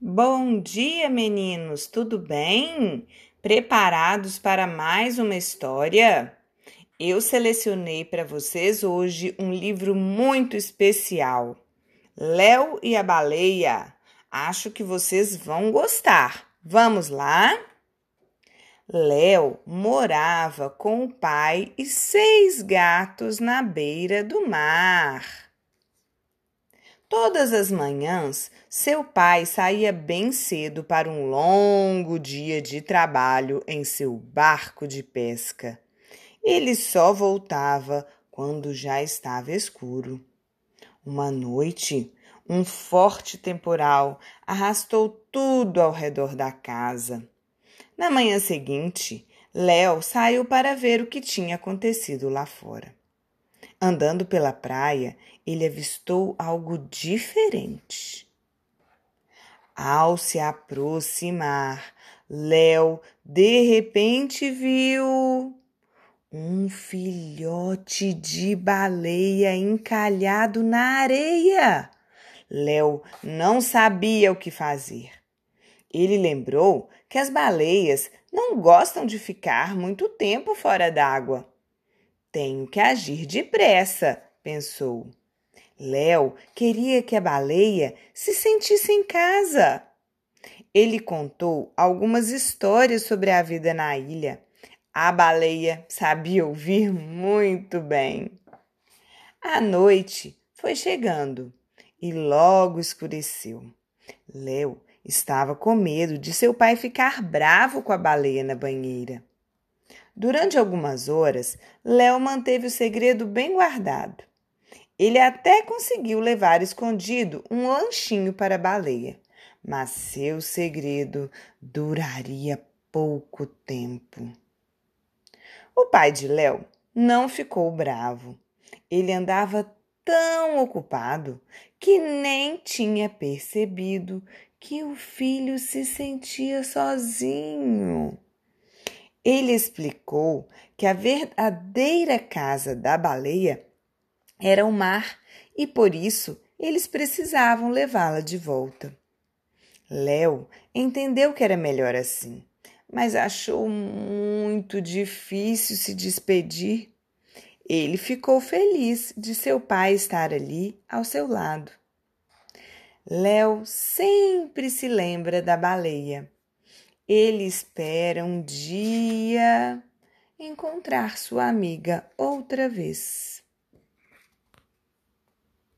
Bom dia, meninos! Tudo bem? Preparados para mais uma história? Eu selecionei para vocês hoje um livro muito especial, Léo e a Baleia. Acho que vocês vão gostar. Vamos lá? Léo morava com o pai e seis gatos na beira do mar. Todas as manhãs, seu pai saía bem cedo para um longo dia de trabalho em seu barco de pesca. Ele só voltava quando já estava escuro. Uma noite, um forte temporal arrastou tudo ao redor da casa. Na manhã seguinte, Léo saiu para ver o que tinha acontecido lá fora. Andando pela praia, ele avistou algo diferente. Ao se aproximar, Léo de repente viu um filhote de baleia encalhado na areia. Léo não sabia o que fazer. Ele lembrou que as baleias não gostam de ficar muito tempo fora d'água. Tenho que agir depressa, pensou. Léo queria que a baleia se sentisse em casa. Ele contou algumas histórias sobre a vida na ilha. A baleia sabia ouvir muito bem. A noite foi chegando e logo escureceu. Léo estava com medo de seu pai ficar bravo com a baleia na banheira. Durante algumas horas, Léo manteve o segredo bem guardado. Ele até conseguiu levar escondido um lanchinho para a baleia, mas seu segredo duraria pouco tempo. O pai de Léo não ficou bravo. Ele andava tão ocupado que nem tinha percebido que o filho se sentia sozinho. Ele explicou que a verdadeira casa da baleia era o mar e por isso eles precisavam levá-la de volta. Léo entendeu que era melhor assim, mas achou muito difícil se despedir. Ele ficou feliz de seu pai estar ali ao seu lado. Léo sempre se lembra da baleia ele espera um dia encontrar sua amiga outra vez.